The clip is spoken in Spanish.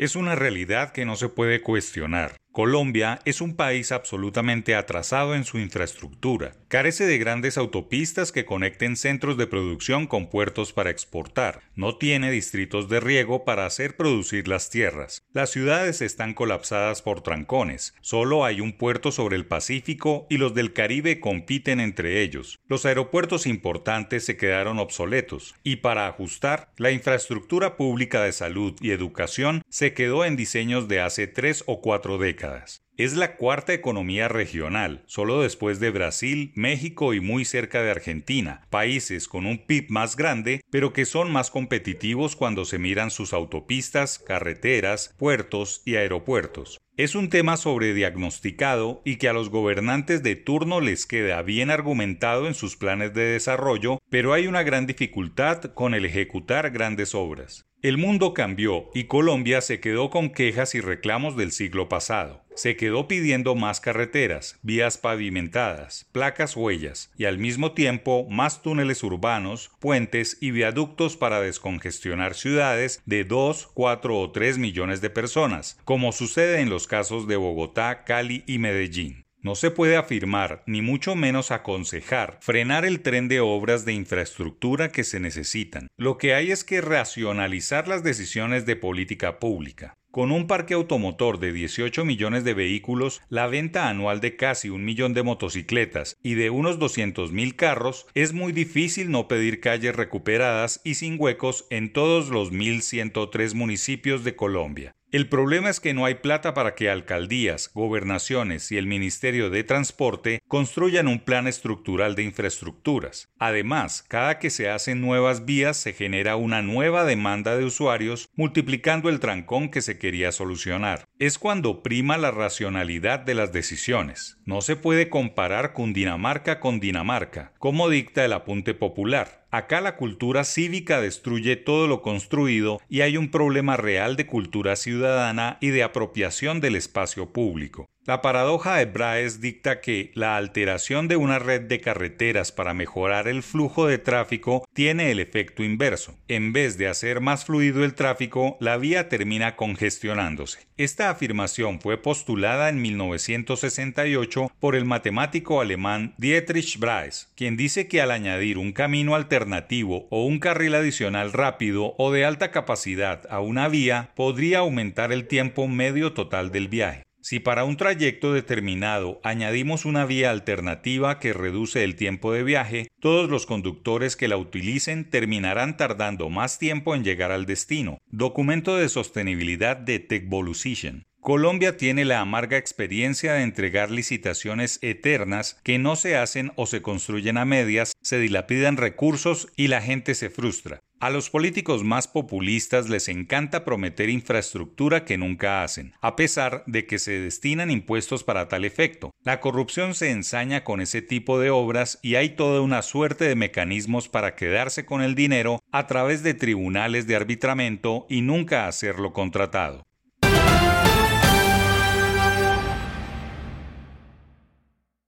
Es una realidad que no se puede cuestionar. Colombia es un país absolutamente atrasado en su infraestructura. Carece de grandes autopistas que conecten centros de producción con puertos para exportar. No tiene distritos de riego para hacer producir las tierras. Las ciudades están colapsadas por trancones. Solo hay un puerto sobre el Pacífico y los del Caribe compiten entre ellos. Los aeropuertos importantes se quedaron obsoletos y para ajustar, la infraestructura pública de salud y educación se quedó en diseños de hace tres o cuatro décadas. Es la cuarta economía regional, solo después de Brasil, México y muy cerca de Argentina, países con un PIB más grande, pero que son más competitivos cuando se miran sus autopistas, carreteras, puertos y aeropuertos. Es un tema sobrediagnosticado y que a los gobernantes de turno les queda bien argumentado en sus planes de desarrollo, pero hay una gran dificultad con el ejecutar grandes obras. El mundo cambió y Colombia se quedó con quejas y reclamos del siglo pasado. Se quedó pidiendo más carreteras, vías pavimentadas, placas huellas y al mismo tiempo más túneles urbanos, puentes y viaductos para descongestionar ciudades de 2, 4 o 3 millones de personas, como sucede en los casos de Bogotá, Cali y Medellín. No se puede afirmar, ni mucho menos aconsejar, frenar el tren de obras de infraestructura que se necesitan. Lo que hay es que racionalizar las decisiones de política pública. Con un parque automotor de 18 millones de vehículos, la venta anual de casi un millón de motocicletas y de unos 200 mil carros, es muy difícil no pedir calles recuperadas y sin huecos en todos los 1.103 municipios de Colombia. El problema es que no hay plata para que alcaldías, gobernaciones y el Ministerio de Transporte construyan un plan estructural de infraestructuras. Además, cada que se hacen nuevas vías se genera una nueva demanda de usuarios, multiplicando el trancón que se quería solucionar. Es cuando prima la racionalidad de las decisiones. No se puede comparar Cundinamarca con Dinamarca, como dicta el apunte popular. Acá la cultura cívica destruye todo lo construido y hay un problema real de cultura ciudadana y de apropiación del espacio público. La paradoja de Braes dicta que la alteración de una red de carreteras para mejorar el flujo de tráfico tiene el efecto inverso. En vez de hacer más fluido el tráfico, la vía termina congestionándose. Esta afirmación fue postulada en 1968 por el matemático alemán Dietrich Braes, quien dice que al añadir un camino alternativo o un carril adicional rápido o de alta capacidad a una vía podría aumentar el tiempo medio total del viaje. Si para un trayecto determinado añadimos una vía alternativa que reduce el tiempo de viaje, todos los conductores que la utilicen terminarán tardando más tiempo en llegar al destino. Documento de sostenibilidad de Techvolution. Colombia tiene la amarga experiencia de entregar licitaciones eternas que no se hacen o se construyen a medias, se dilapidan recursos y la gente se frustra. A los políticos más populistas les encanta prometer infraestructura que nunca hacen, a pesar de que se destinan impuestos para tal efecto. La corrupción se ensaña con ese tipo de obras y hay toda una suerte de mecanismos para quedarse con el dinero a través de tribunales de arbitramiento y nunca hacerlo contratado.